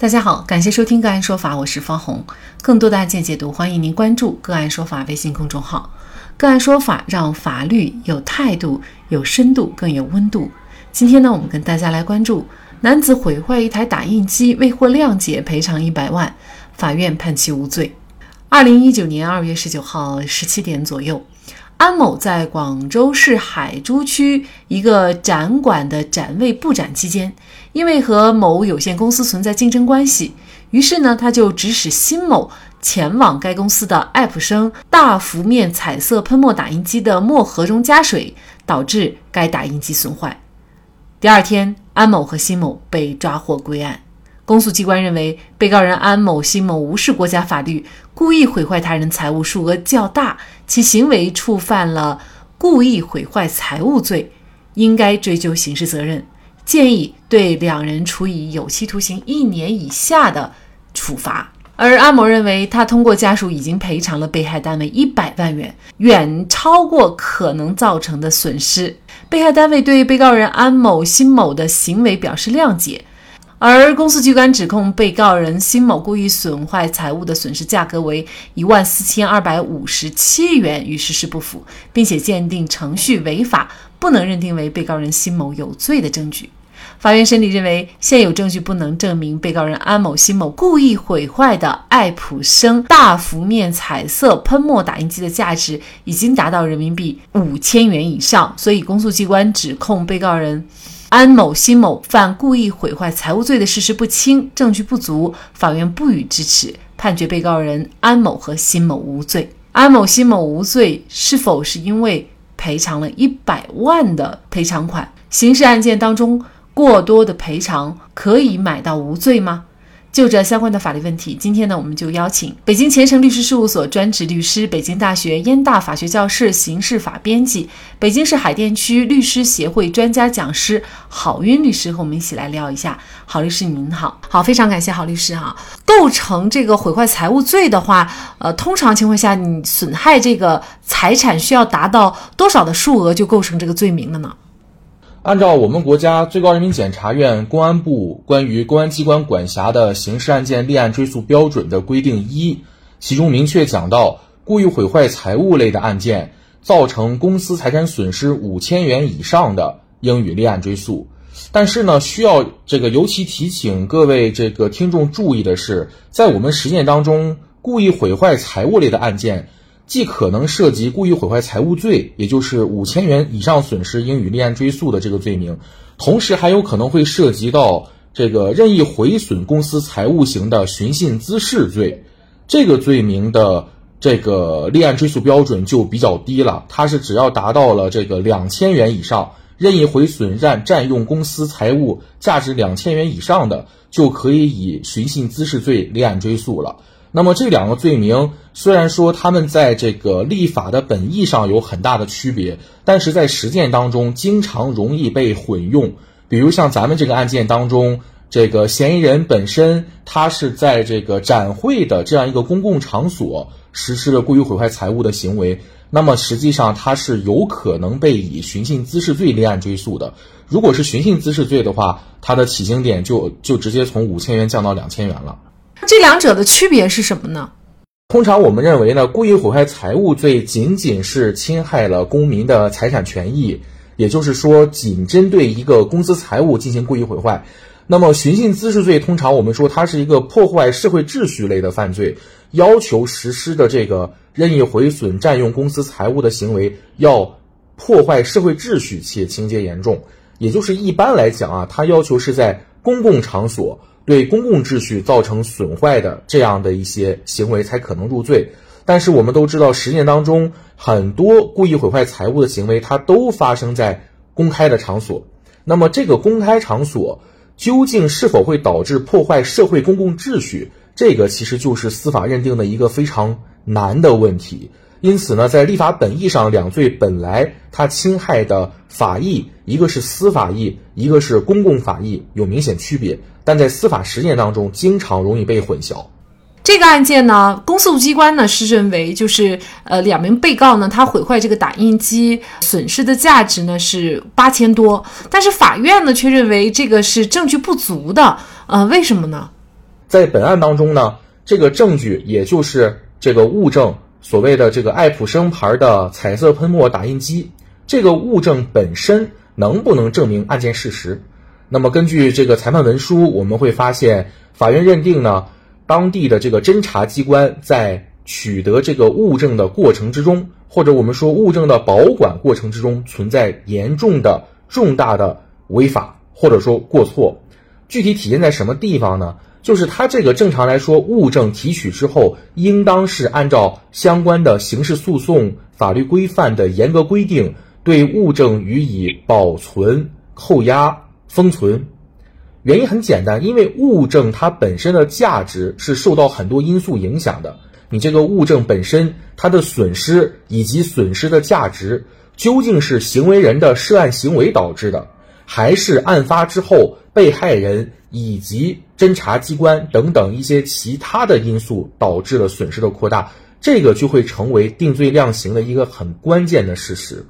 大家好，感谢收听个案说法，我是方红。更多的案件解读，欢迎您关注个案说法微信公众号。个案说法让法律有态度、有深度、更有温度。今天呢，我们跟大家来关注男子毁坏一台打印机未获谅解，赔偿一百万，法院判其无罪。二零一九年二月十九号十七点左右。安某在广州市海珠区一个展馆的展位布展期间，因为和某有限公司存在竞争关系，于是呢，他就指使辛某前往该公司的爱普生大幅面彩色喷墨打印机的墨盒中加水，导致该打印机损坏。第二天，安某和辛某被抓获归案。公诉机关认为，被告人安某、辛某无视国家法律，故意毁坏他人财物数额较大，其行为触犯了故意毁坏财物罪，应该追究刑事责任，建议对两人处以有期徒刑一年以下的处罚。而安某认为，他通过家属已经赔偿了被害单位一百万元，远超过可能造成的损失。被害单位对被告人安某、辛某的行为表示谅解。而公诉机关指控被告人辛某故意损坏财物的损失价格为一万四千二百五十七元，与事实不符，并且鉴定程序违法，不能认定为被告人辛某有罪的证据。法院审理认为，现有证据不能证明被告人安某、辛某故意毁坏的爱普生大幅面彩色喷墨打印机的价值已经达到人民币五千元以上，所以公诉机关指控被告人。安某、辛某犯故意毁坏财物罪的事实不清，证据不足，法院不予支持，判决被告人安某和辛某无罪。安某、辛某无罪，是否是因为赔偿了一百万的赔偿款？刑事案件当中，过多的赔偿可以买到无罪吗？就这相关的法律问题，今天呢，我们就邀请北京前程律师事务所专职律师、北京大学燕大法学教室刑事法编辑、北京市海淀区律师协会专家讲师郝晕律师和我们一起来聊一下。郝律师您好，好，非常感谢郝律师哈。构成这个毁坏财物罪的话，呃，通常情况下，你损害这个财产需要达到多少的数额就构成这个罪名了呢？按照我们国家最高人民检察院、公安部关于公安机关管辖的刑事案件立案追诉标准的规定一，其中明确讲到，故意毁坏财物类的案件，造成公司财产损失五千元以上的，应予立案追诉。但是呢，需要这个尤其提醒各位这个听众注意的是，在我们实践当中，故意毁坏财物类的案件。既可能涉及故意毁坏财物罪，也就是五千元以上损失应予立案追诉的这个罪名，同时还有可能会涉及到这个任意毁损公司财物型的寻衅滋事罪。这个罪名的这个立案追诉标准就比较低了，它是只要达到了这个两千元以上，任意毁损占占用公司财物价值两千元以上的，就可以以寻衅滋事罪立案追诉了。那么这两个罪名虽然说他们在这个立法的本意上有很大的区别，但是在实践当中经常容易被混用。比如像咱们这个案件当中，这个嫌疑人本身他是在这个展会的这样一个公共场所实施了故意毁坏财物的行为，那么实际上他是有可能被以寻衅滋事罪立案追诉的。如果是寻衅滋事罪的话，它的起刑点就就直接从五千元降到两千元了。这两者的区别是什么呢？通常我们认为呢，故意毁坏财物罪仅仅是侵害了公民的财产权益，也就是说，仅针对一个公司财物进行故意毁坏。那么，寻衅滋事罪通常我们说它是一个破坏社会秩序类的犯罪，要求实施的这个任意毁损、占用公司财物的行为要破坏社会秩序且情节严重。也就是一般来讲啊，它要求是在公共场所。对公共秩序造成损坏的这样的一些行为才可能入罪，但是我们都知道，实践当中很多故意毁坏财物的行为，它都发生在公开的场所。那么，这个公开场所究竟是否会导致破坏社会公共秩序，这个其实就是司法认定的一个非常难的问题。因此呢，在立法本意上，两罪本来它侵害的法益，一个是司法益，一个是公共法益，有明显区别，但在司法实践当中，经常容易被混淆。这个案件呢，公诉机关呢是认为，就是呃，两名被告呢，他毁坏这个打印机损失的价值呢是八千多，但是法院呢却认为这个是证据不足的，呃，为什么呢？在本案当中呢，这个证据也就是这个物证，所谓的这个爱普生牌的彩色喷墨打印机，这个物证本身能不能证明案件事实？那么根据这个裁判文书，我们会发现，法院认定呢，当地的这个侦查机关在取得这个物证的过程之中，或者我们说物证的保管过程之中，存在严重的、重大的违法或者说过错。具体体现在什么地方呢？就是它这个正常来说，物证提取之后，应当是按照相关的刑事诉讼法律规范的严格规定，对物证予以保存、扣押、封存。原因很简单，因为物证它本身的价值是受到很多因素影响的。你这个物证本身，它的损失以及损失的价值，究竟是行为人的涉案行为导致的，还是案发之后被害人以及侦查机关等等一些其他的因素导致了损失的扩大？这个就会成为定罪量刑的一个很关键的事实。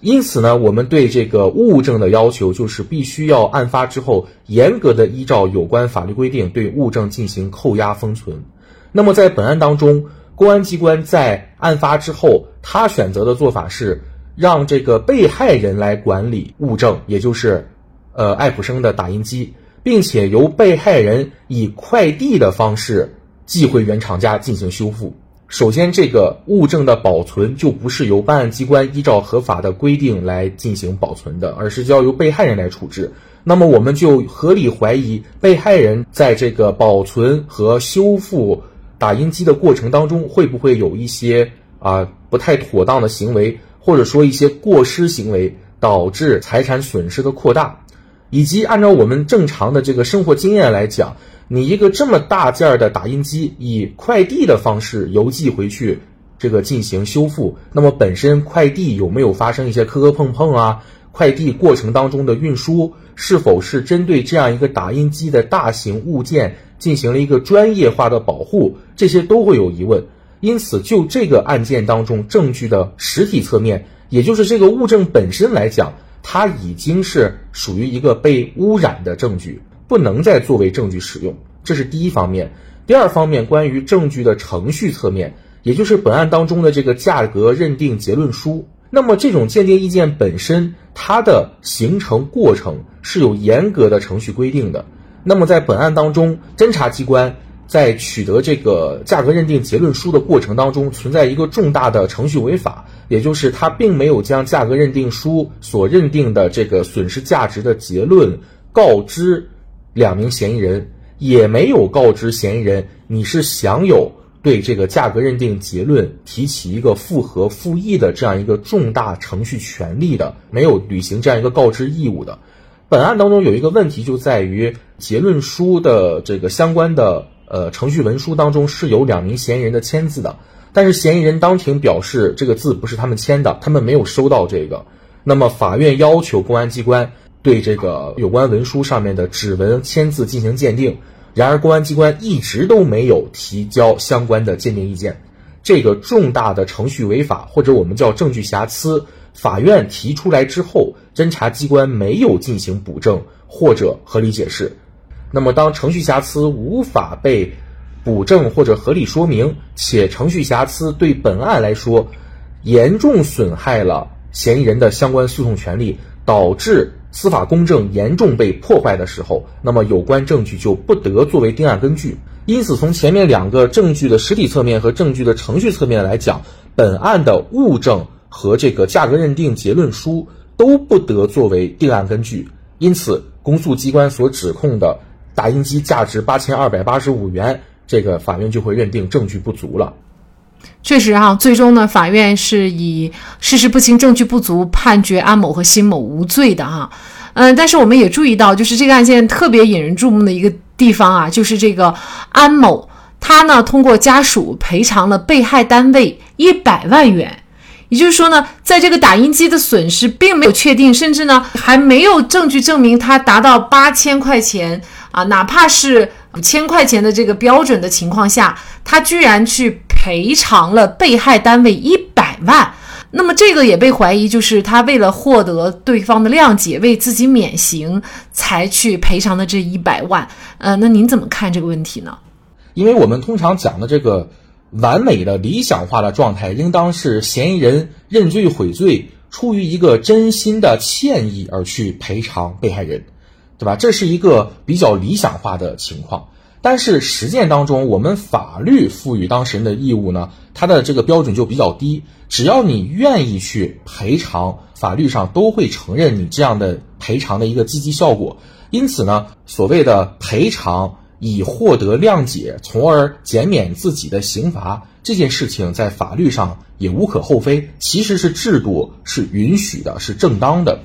因此呢，我们对这个物证的要求就是必须要案发之后严格的依照有关法律规定对物证进行扣押封存。那么在本案当中，公安机关在案发之后，他选择的做法是让这个被害人来管理物证，也就是，呃，爱普生的打印机，并且由被害人以快递的方式寄回原厂家进行修复。首先，这个物证的保存就不是由办案机关依照合法的规定来进行保存的，而是交由被害人来处置。那么，我们就合理怀疑被害人在这个保存和修复。打印机的过程当中，会不会有一些啊不太妥当的行为，或者说一些过失行为，导致财产损失的扩大？以及按照我们正常的这个生活经验来讲，你一个这么大件儿的打印机，以快递的方式邮寄回去，这个进行修复，那么本身快递有没有发生一些磕磕碰碰啊？快递过程当中的运输是否是针对这样一个打印机的大型物件？进行了一个专业化的保护，这些都会有疑问。因此，就这个案件当中证据的实体侧面，也就是这个物证本身来讲，它已经是属于一个被污染的证据，不能再作为证据使用。这是第一方面。第二方面，关于证据的程序侧面，也就是本案当中的这个价格认定结论书。那么，这种鉴定意见本身，它的形成过程是有严格的程序规定的。那么在本案当中，侦查机关在取得这个价格认定结论书的过程当中，存在一个重大的程序违法，也就是他并没有将价格认定书所认定的这个损失价值的结论告知两名嫌疑人，也没有告知嫌疑人你是享有对这个价格认定结论提起一个复核复议的这样一个重大程序权利的，没有履行这样一个告知义务的。本案当中有一个问题就在于结论书的这个相关的呃程序文书当中是有两名嫌疑人的签字的，但是嫌疑人当庭表示这个字不是他们签的，他们没有收到这个。那么法院要求公安机关对这个有关文书上面的指纹签字进行鉴定，然而公安机关一直都没有提交相关的鉴定意见，这个重大的程序违法或者我们叫证据瑕疵。法院提出来之后，侦查机关没有进行补正或者合理解释。那么，当程序瑕疵无法被补正或者合理说明，且程序瑕疵对本案来说严重损害了嫌疑人的相关诉讼权利，导致司法公正严重被破坏的时候，那么有关证据就不得作为定案根据。因此，从前面两个证据的实体侧面和证据的程序侧面来讲，本案的物证。和这个价格认定结论书都不得作为定案根据，因此公诉机关所指控的打印机价值八千二百八十五元，这个法院就会认定证据不足了。确实啊，最终呢，法院是以事实不清、证据不足判决安某和辛某无罪的哈。嗯，但是我们也注意到，就是这个案件特别引人注目的一个地方啊，就是这个安某他呢通过家属赔偿了被害单位一百万元。也就是说呢，在这个打印机的损失并没有确定，甚至呢还没有证据证明它达到八千块钱啊，哪怕是五千块钱的这个标准的情况下，他居然去赔偿了被害单位一百万。那么这个也被怀疑，就是他为了获得对方的谅解，为自己免刑才去赔偿的这一百万。呃，那您怎么看这个问题呢？因为我们通常讲的这个完美的理想化的状态，应当是嫌疑人认罪悔罪，出于一个真心的歉意而去赔偿被害人，对吧？这是一个比较理想化的情况。但是实践当中，我们法律赋予当事人的义务呢，它的这个标准就比较低。只要你愿意去赔偿，法律上都会承认你这样的赔偿的一个积极效果。因此呢，所谓的赔偿以获得谅解，从而减免自己的刑罚，这件事情在法律上也无可厚非，其实是制度是允许的，是正当的。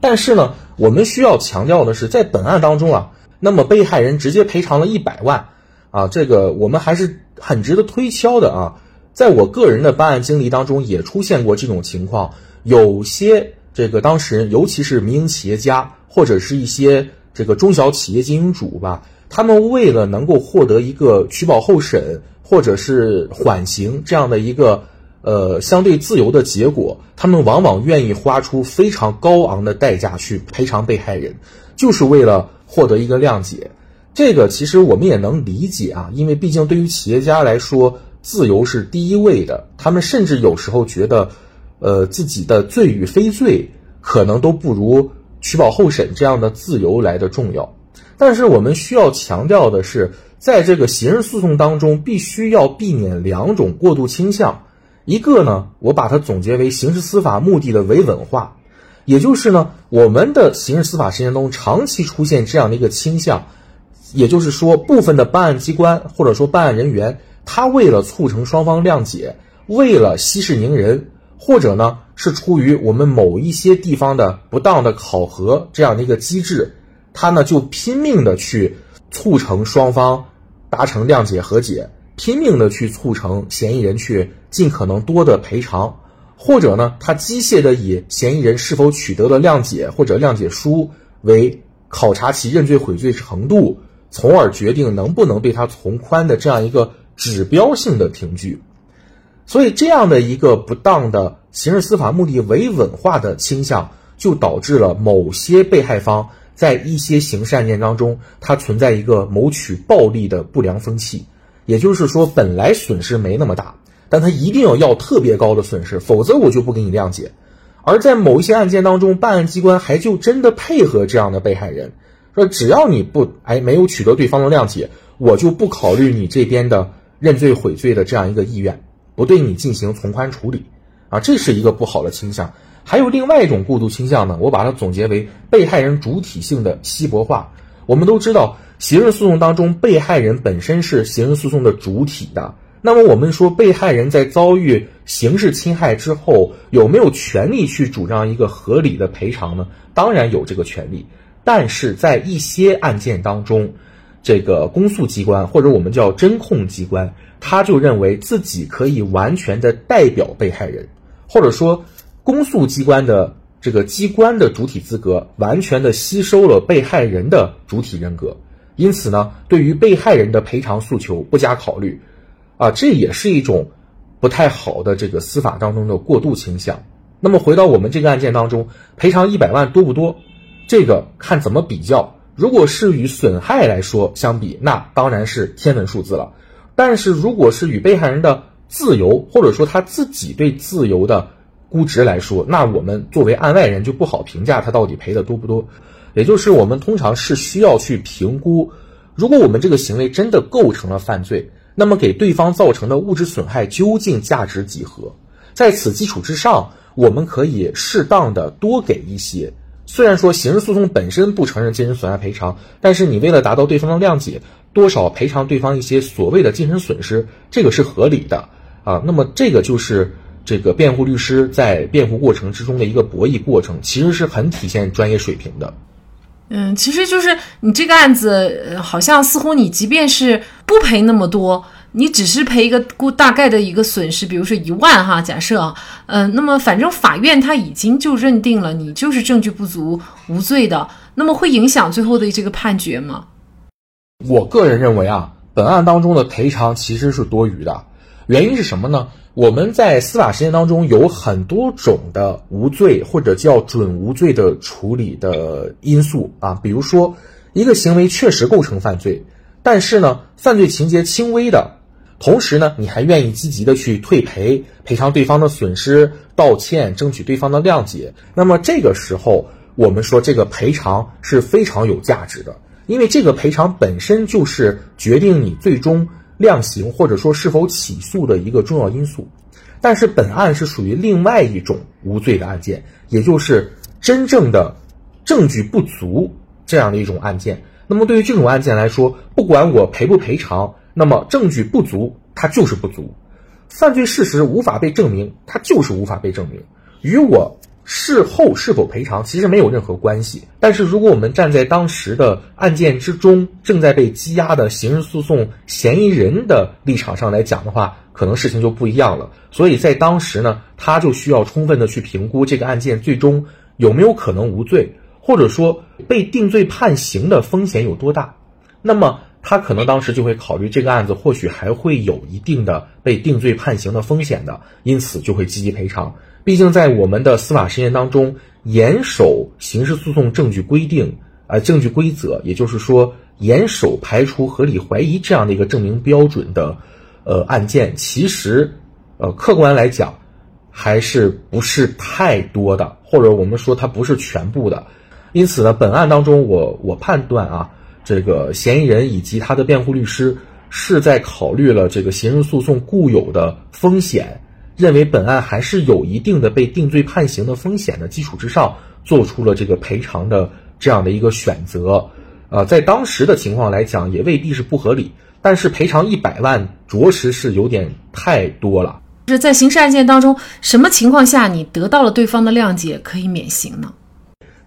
但是呢，我们需要强调的是，在本案当中啊。那么被害人直接赔偿了一百万，啊，这个我们还是很值得推敲的啊。在我个人的办案经历当中，也出现过这种情况。有些这个当事人，尤其是民营企业家或者是一些这个中小企业经营主吧，他们为了能够获得一个取保候审或者是缓刑这样的一个呃相对自由的结果，他们往往愿意花出非常高昂的代价去赔偿被害人，就是为了。获得一个谅解，这个其实我们也能理解啊，因为毕竟对于企业家来说，自由是第一位的。他们甚至有时候觉得，呃，自己的罪与非罪可能都不如取保候审这样的自由来的重要。但是我们需要强调的是，在这个刑事诉讼当中，必须要避免两种过度倾向。一个呢，我把它总结为刑事司法目的的维稳化。也就是呢，我们的刑事司法实践中长期出现这样的一个倾向，也就是说，部分的办案机关或者说办案人员，他为了促成双方谅解，为了息事宁人，或者呢是出于我们某一些地方的不当的考核这样的一个机制，他呢就拼命的去促成双方达成谅解和解，拼命的去促成嫌疑人去尽可能多的赔偿。或者呢，他机械的以嫌疑人是否取得了谅解或者谅解书为考察其认罪悔罪程度，从而决定能不能对他从宽的这样一个指标性的凭据。所以，这样的一个不当的刑事司法目的维稳化的倾向，就导致了某些被害方在一些刑事案件当中，它存在一个谋取暴利的不良风气。也就是说，本来损失没那么大。但他一定要要特别高的损失，否则我就不给你谅解。而在某一些案件当中，办案机关还就真的配合这样的被害人，说只要你不哎没有取得对方的谅解，我就不考虑你这边的认罪悔罪的这样一个意愿，不对你进行从宽处理。啊，这是一个不好的倾向。还有另外一种过度倾向呢，我把它总结为被害人主体性的稀薄化。我们都知道，刑事诉讼当中，被害人本身是刑事诉讼的主体的。那么我们说，被害人在遭遇刑事侵害之后，有没有权利去主张一个合理的赔偿呢？当然有这个权利，但是在一些案件当中，这个公诉机关或者我们叫侦控机关，他就认为自己可以完全的代表被害人，或者说公诉机关的这个机关的主体资格完全的吸收了被害人的主体人格，因此呢，对于被害人的赔偿诉求不加考虑。啊，这也是一种不太好的这个司法当中的过度倾向。那么回到我们这个案件当中，赔偿一百万多不多？这个看怎么比较。如果是与损害来说相比，那当然是天文数字了。但是如果是与被害人的自由，或者说他自己对自由的估值来说，那我们作为案外人就不好评价他到底赔的多不多。也就是我们通常是需要去评估，如果我们这个行为真的构成了犯罪。那么给对方造成的物质损害究竟价值几何？在此基础之上，我们可以适当的多给一些。虽然说刑事诉讼本身不承认精神损害赔偿，但是你为了达到对方的谅解，多少赔偿对方一些所谓的精神损失，这个是合理的啊。那么这个就是这个辩护律师在辩护过程之中的一个博弈过程，其实是很体现专业水平的。嗯，其实就是你这个案子，好像似乎你即便是不赔那么多，你只是赔一个估大概的一个损失，比如说一万哈，假设啊，嗯，那么反正法院他已经就认定了你就是证据不足无罪的，那么会影响最后的这个判决吗？我个人认为啊，本案当中的赔偿其实是多余的，原因是什么呢？我们在司法实践当中有很多种的无罪或者叫准无罪的处理的因素啊，比如说一个行为确实构成犯罪，但是呢，犯罪情节轻微的，同时呢，你还愿意积极的去退赔、赔偿对方的损失、道歉、争取对方的谅解，那么这个时候我们说这个赔偿是非常有价值的，因为这个赔偿本身就是决定你最终。量刑或者说是否起诉的一个重要因素，但是本案是属于另外一种无罪的案件，也就是真正的证据不足这样的一种案件。那么对于这种案件来说，不管我赔不赔偿，那么证据不足，它就是不足；犯罪事实无法被证明，它就是无法被证明，与我。事后是否赔偿其实没有任何关系，但是如果我们站在当时的案件之中正在被羁押的刑事诉讼嫌疑人的立场上来讲的话，可能事情就不一样了。所以在当时呢，他就需要充分的去评估这个案件最终有没有可能无罪，或者说被定罪判刑的风险有多大。那么他可能当时就会考虑这个案子或许还会有一定的被定罪判刑的风险的，因此就会积极赔偿。毕竟，在我们的司法实践当中，严守刑事诉讼证据规定啊，证据规则，也就是说，严守排除合理怀疑这样的一个证明标准的，呃，案件，其实，呃，客观来讲，还是不是太多的，或者我们说它不是全部的。因此呢，本案当中，我我判断啊，这个嫌疑人以及他的辩护律师是在考虑了这个刑事诉讼固有的风险。认为本案还是有一定的被定罪判刑的风险的基础之上，做出了这个赔偿的这样的一个选择，呃，在当时的情况来讲，也未必是不合理，但是赔偿一百万，着实是有点太多了。是在刑事案件当中，什么情况下你得到了对方的谅解，可以免刑呢？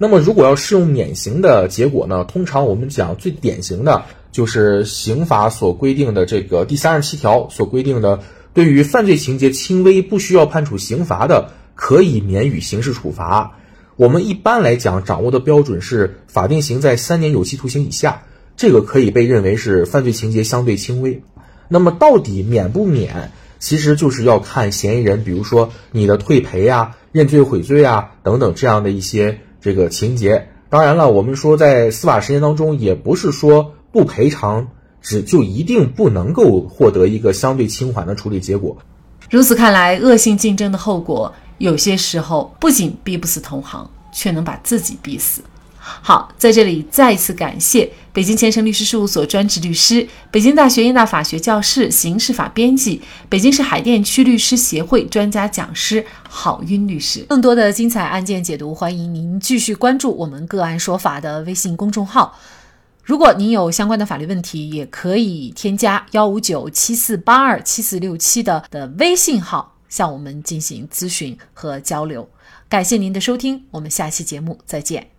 那么，如果要适用免刑的结果呢？通常我们讲最典型的就是刑法所规定的这个第三十七条所规定的。对于犯罪情节轻微、不需要判处刑罚的，可以免予刑事处罚。我们一般来讲掌握的标准是法定刑在三年有期徒刑以下，这个可以被认为是犯罪情节相对轻微。那么到底免不免，其实就是要看嫌疑人，比如说你的退赔啊、认罪悔罪啊等等这样的一些这个情节。当然了，我们说在司法实践当中，也不是说不赔偿。只就一定不能够获得一个相对轻缓的处理结果。如此看来，恶性竞争的后果有些时候不仅逼不死同行，却能把自己逼死。好，在这里再次感谢北京前程律师事务所专职律师、北京大学燕大法学教室刑事法编辑、北京市海淀区律师协会专家讲师郝晕律师。更多的精彩案件解读，欢迎您继续关注我们“个案说法”的微信公众号。如果您有相关的法律问题，也可以添加幺五九七四八二七四六七的的微信号向我们进行咨询和交流。感谢您的收听，我们下期节目再见。